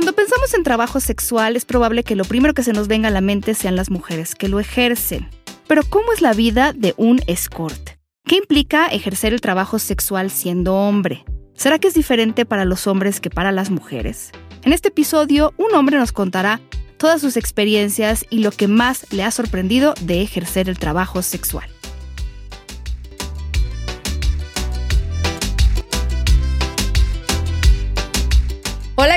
Cuando pensamos en trabajo sexual es probable que lo primero que se nos venga a la mente sean las mujeres que lo ejercen. Pero ¿cómo es la vida de un escort? ¿Qué implica ejercer el trabajo sexual siendo hombre? ¿Será que es diferente para los hombres que para las mujeres? En este episodio, un hombre nos contará todas sus experiencias y lo que más le ha sorprendido de ejercer el trabajo sexual.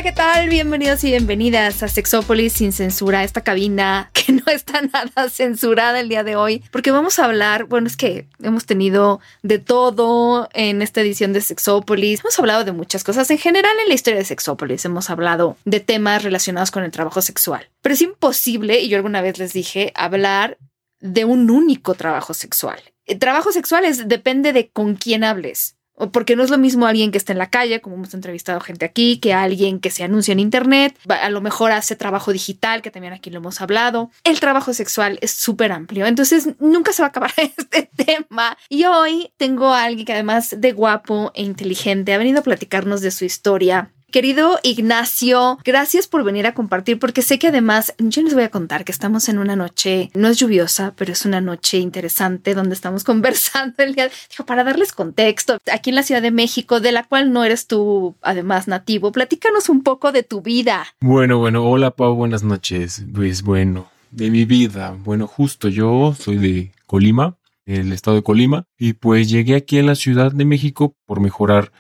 ¿Qué tal? Bienvenidos y bienvenidas a Sexópolis sin censura, esta cabina que no está nada censurada el día de hoy, porque vamos a hablar, bueno, es que hemos tenido de todo en esta edición de Sexópolis, hemos hablado de muchas cosas, en general en la historia de Sexópolis hemos hablado de temas relacionados con el trabajo sexual, pero es imposible, y yo alguna vez les dije, hablar de un único trabajo sexual. El trabajo sexual es, depende de con quién hables. Porque no es lo mismo alguien que está en la calle, como hemos entrevistado gente aquí, que alguien que se anuncia en Internet. A lo mejor hace trabajo digital, que también aquí lo hemos hablado. El trabajo sexual es súper amplio. Entonces nunca se va a acabar este tema. Y hoy tengo a alguien que además de guapo e inteligente ha venido a platicarnos de su historia Querido Ignacio, gracias por venir a compartir porque sé que además yo les voy a contar que estamos en una noche, no es lluviosa, pero es una noche interesante donde estamos conversando el día, digo, para darles contexto, aquí en la Ciudad de México, de la cual no eres tú además nativo, platícanos un poco de tu vida. Bueno, bueno, hola Pau, buenas noches. Pues bueno, de mi vida, bueno, justo yo soy de Colima, el estado de Colima, y pues llegué aquí a la Ciudad de México por mejorar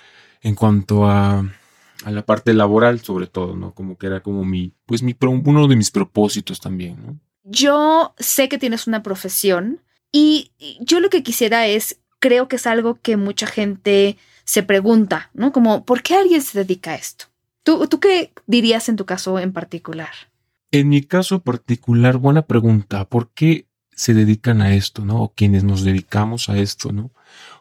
en cuanto a a la parte laboral sobre todo, ¿no? Como que era como mi, pues mi, uno de mis propósitos también, ¿no? Yo sé que tienes una profesión y yo lo que quisiera es, creo que es algo que mucha gente se pregunta, ¿no? Como, ¿por qué alguien se dedica a esto? ¿Tú, ¿Tú qué dirías en tu caso en particular? En mi caso particular, buena pregunta. ¿Por qué se dedican a esto, no? O quienes nos dedicamos a esto, ¿no?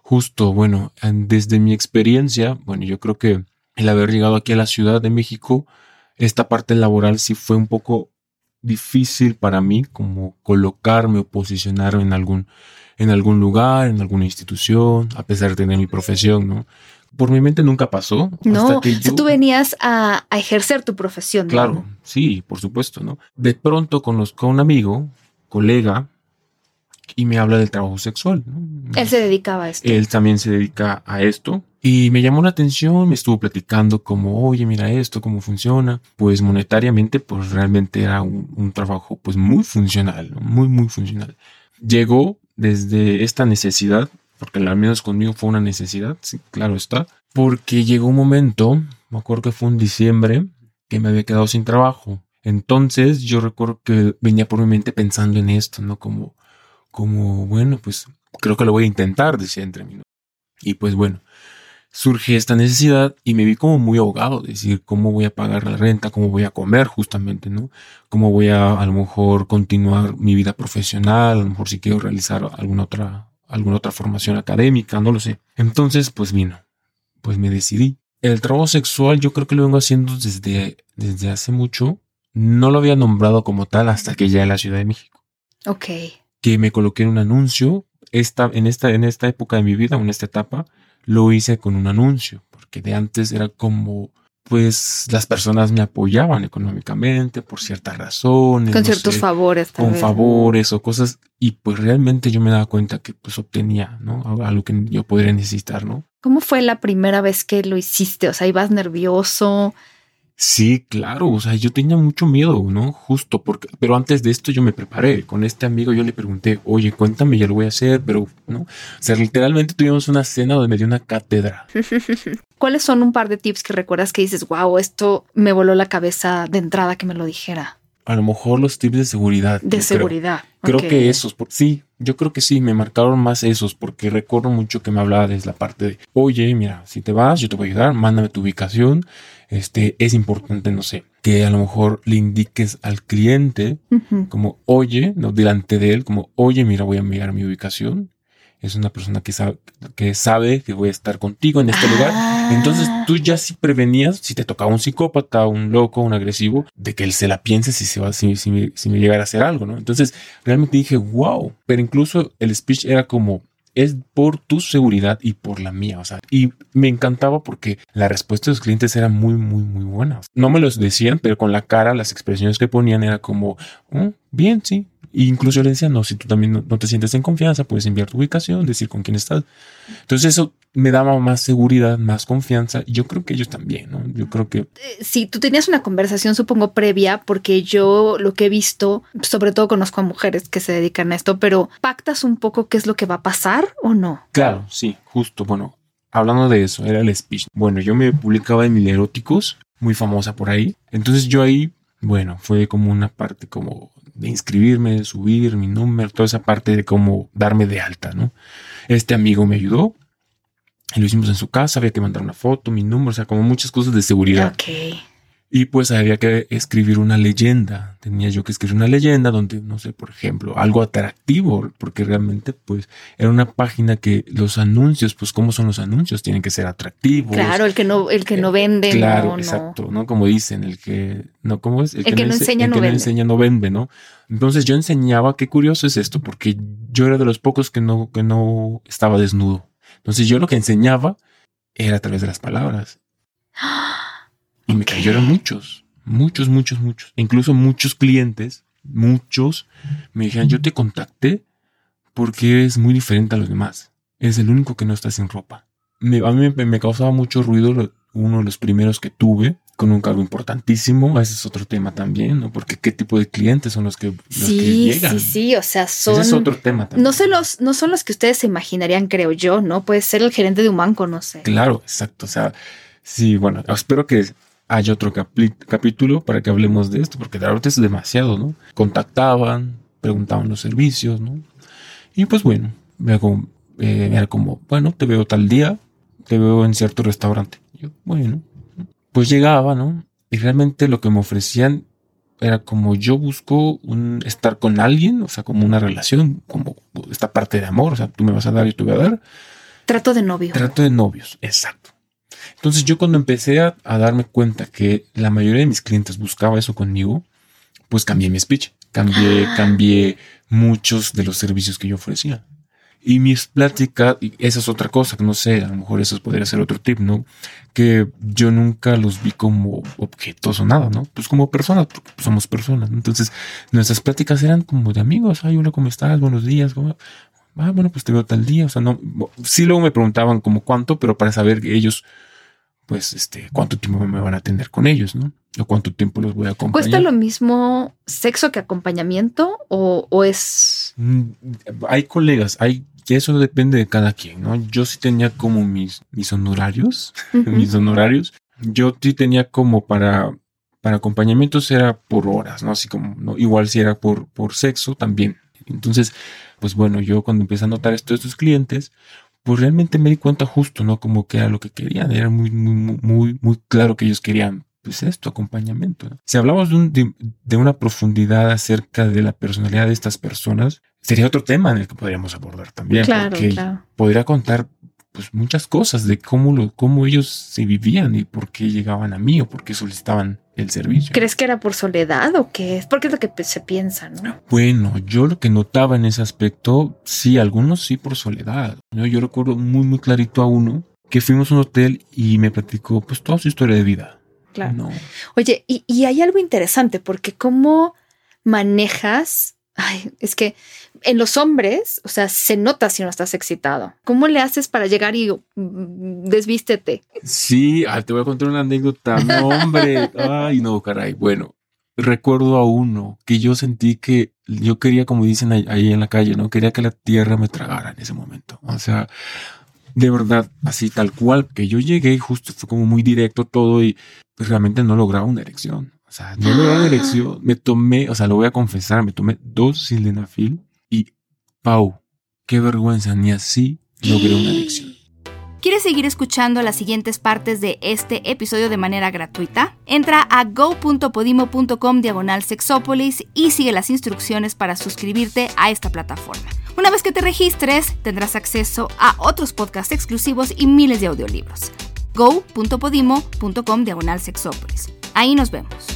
Justo, bueno, desde mi experiencia, bueno, yo creo que el haber llegado aquí a la Ciudad de México, esta parte laboral sí fue un poco difícil para mí, como colocarme o posicionarme en algún, en algún lugar, en alguna institución, a pesar de tener mi profesión, ¿no? Por mi mente nunca pasó. No, que tú venías a, ejercer tu profesión. Claro, sí, por supuesto, ¿no? De pronto conozco a un amigo, colega, y me habla del trabajo sexual. Él se dedicaba a esto. Él también se dedica a esto. Y me llamó la atención, me estuvo platicando como, oye, mira esto, cómo funciona. Pues monetariamente, pues realmente era un, trabajo pues muy funcional, muy, muy funcional. Llegó desde esta necesidad, porque al menos conmigo fue una necesidad, sí, claro está, porque llegó un momento, me acuerdo que fue en diciembre, que me había quedado sin trabajo. Entonces yo recuerdo que venía por mi mente pensando en esto, ¿no? Como, como, bueno, pues creo que lo voy a intentar, decía entre mí. Y pues bueno, surge esta necesidad y me vi como muy ahogado, decir, ¿cómo voy a pagar la renta? ¿Cómo voy a comer justamente? ¿No? ¿Cómo voy a a lo mejor continuar mi vida profesional? A lo mejor si quiero realizar alguna otra, alguna otra formación académica, no lo sé. Entonces, pues vino, pues me decidí. El trabajo sexual yo creo que lo vengo haciendo desde, desde hace mucho. No lo había nombrado como tal hasta que ya en la Ciudad de México. Ok que me coloqué en un anuncio. Esta, en, esta, en esta época de mi vida, en esta etapa, lo hice con un anuncio, porque de antes era como, pues las personas me apoyaban económicamente por ciertas razones. Con ciertos favores. Con favores o cosas. Y pues realmente yo me daba cuenta que pues obtenía, ¿no? Algo que yo podría necesitar, ¿no? ¿Cómo fue la primera vez que lo hiciste? O sea, ibas nervioso. Sí, claro, o sea, yo tenía mucho miedo, ¿no? Justo porque, pero antes de esto yo me preparé. Con este amigo yo le pregunté, oye, cuéntame, ya lo voy a hacer, pero, ¿no? O sea, literalmente tuvimos una cena donde me dio una cátedra. ¿Cuáles son un par de tips que recuerdas que dices, wow, esto me voló la cabeza de entrada que me lo dijera? A lo mejor los tips de seguridad. De seguridad. Creo, que esos, sí, yo creo que sí, me marcaron más esos porque recuerdo mucho que me hablaba desde la parte de, oye, mira, si te vas, yo te voy a ayudar, mándame tu ubicación este, es importante, no sé, que a lo mejor le indiques al cliente como, oye, no delante de él, como, oye, mira, voy a enviar mi ubicación. Es una persona que sabe, que sabe que voy a estar contigo en este lugar. Entonces ah. tú ya sí prevenías si te tocaba un psicópata, un loco, un agresivo, de que él se la piense si se va, si, si, si me llegara a hacer algo, ¿no? Entonces realmente dije, wow. Pero incluso el speech era como, es por tu seguridad y por la mía. O sea, y me encantaba porque la respuesta de los clientes era muy, muy, muy buena. No me los decían, pero con la cara, las expresiones que ponían era como, oh, bien, sí, incluso le decía, no, si tú también no, te sientes en confianza, puedes enviar tu ubicación, decir con quién estás. Entonces eso me daba más seguridad, más confianza. Yo creo que ellos también, ¿no? Yo creo que... Eh, sí, tú tenías una conversación, supongo, previa, porque yo lo que he visto, sobre todo conozco a mujeres que se dedican a esto, pero ¿pactas un poco qué es lo que va a pasar o no? Claro, sí, justo. Bueno, hablando de eso, era el speech. Bueno, yo me publicaba en Mil Eróticos, muy famosa por ahí. Entonces yo ahí, bueno, fue como una parte como de inscribirme, subir mi número, toda esa parte de cómo darme de alta, ¿no? Este amigo me ayudó, lo hicimos en su casa, había que mandar una foto, mi número, o sea, como muchas cosas de seguridad. Ok. Y pues había que escribir una leyenda. Tenía yo que escribir una leyenda donde, no sé, por ejemplo, algo atractivo, porque realmente pues era una página que los anuncios, pues cómo son los anuncios, tienen que ser atractivos. Claro, el que no, el que no eh, vende. Claro, exacto, ¿no? Como dicen, el que no, ¿cómo es? El, que, no enseña, no, el que no enseña no vende, ¿no? Entonces yo enseñaba, qué curioso es esto, porque yo era de los pocos que no, que no estaba desnudo. Entonces yo lo que enseñaba era a través de las palabras. Y me cayeron muchos, muchos, muchos, muchos. Incluso muchos clientes, muchos, me dijeron, yo te contacté porque es muy diferente a los demás. Es el único que no está sin ropa. a mí me, causaba mucho ruido uno de los primeros que tuve con un cargo importantísimo. Ese es otro tema también, ¿no? Porque qué tipo de clientes son los que, sí, Sí, sí, o sea, son... Ese es otro tema también. No, los, no son los que ustedes se imaginarían, creo yo, ¿no? Puede ser el gerente de un banco, no sé. Claro, exacto. O sea, sí, bueno, espero que hay otro capítulo para que hablemos de esto, porque de ahorita es demasiado, ¿no? Contactaban, preguntaban los servicios, ¿no? Y pues bueno, eh, era como, bueno, te veo tal día, te veo en cierto restaurante. Yo, bueno, pues llegaba, ¿no? Y realmente lo que me ofrecían era como yo busco un, estar con alguien, o sea, como una relación, como esta parte de amor, o sea, tú me vas a dar y tú voy a dar. Trato de novio. Trato de novios, exacto. Entonces yo cuando empecé a, darme cuenta que la mayoría de mis clientes buscaba eso conmigo, pues cambié mi speech, cambié, cambié muchos de los servicios que yo ofrecía. Y mis pláticas, y esa es otra cosa, que no sé, a lo mejor eso podría ser otro tip, ¿no? Que yo nunca los vi como objetos o nada, ¿no? Pues como personas, porque somos personas. Entonces, nuestras pláticas eran como de amigos. Ay, hola, ¿cómo estás? Buenos días. Ah, bueno, pues te veo tal día. O sea, no, sí luego me preguntaban como cuánto, pero para saber que ellos pues, este, cuánto tiempo me van a atender con ellos, ¿no? O cuánto tiempo los voy a acompañar. ¿Cuesta lo mismo sexo que acompañamiento o, es...? Mm, hay colegas, hay que eso depende de cada quien, ¿no? Yo sí tenía como mis, mis honorarios, mis honorarios. Yo sí tenía como para, para acompañamientos era por horas, ¿no? Así como, ¿no? igual si era por, por sexo también. Entonces, pues bueno, yo cuando empecé a notar esto de estos clientes, pues realmente me di cuenta justo, ¿no? Como que era lo que querían, era muy, muy, muy, muy claro que ellos querían, pues esto, acompañamiento. Si hablamos de, de, una profundidad acerca de la personalidad de estas personas, sería otro tema en el que podríamos abordar también, claro, porque claro. podría contar pues muchas cosas de cómo, lo, cómo ellos se vivían y por qué llegaban a mí o por qué solicitaban el servicio. ¿Crees que era por soledad o qué es? Porque es lo que se piensa, ¿no? Bueno, yo lo que notaba en ese aspecto, sí, algunos sí por soledad. Yo, yo recuerdo muy, muy clarito a uno que fuimos a un hotel y me platicó pues toda su historia de vida. Claro. Oye, y, y hay algo interesante porque cómo manejas Ay, es que en los hombres, o sea, se nota si no estás excitado. ¿Cómo le haces para llegar y mm, desvístete? Sí, te voy a contar una anécdota. No, hombre. Ay, no, caray. Bueno, recuerdo a uno que yo sentí que yo quería, como dicen ahí en la calle, ¿no? Quería que la tierra me tragara en ese momento. O sea, de verdad, así tal cual, que yo llegué y justo fue como muy directo todo y pues, realmente no lograba una erección. O sea, no lograba una erección. Me tomé, o sea, lo voy a confesar, me tomé dos sildenafil y Pau, qué vergüenza, ni así logré una erección. ¿Quieres seguir escuchando las siguientes partes de este episodio de manera gratuita? Entra a go.podimo.com diagonal sexópolis y sigue las instrucciones para suscribirte a esta plataforma. Una vez que te registres, tendrás acceso a otros podcasts exclusivos y miles de audiolibros. go.podimo.com diagonal sexópolis. Ahí nos vemos.